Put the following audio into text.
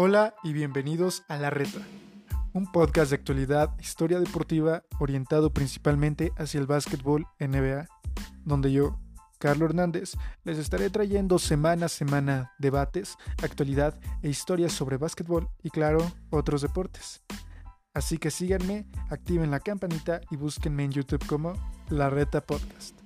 Hola y bienvenidos a La Reta, un podcast de actualidad, historia deportiva orientado principalmente hacia el básquetbol NBA, donde yo, Carlos Hernández, les estaré trayendo semana a semana debates, actualidad e historias sobre básquetbol y claro, otros deportes. Así que síganme, activen la campanita y búsquenme en YouTube como La Reta Podcast.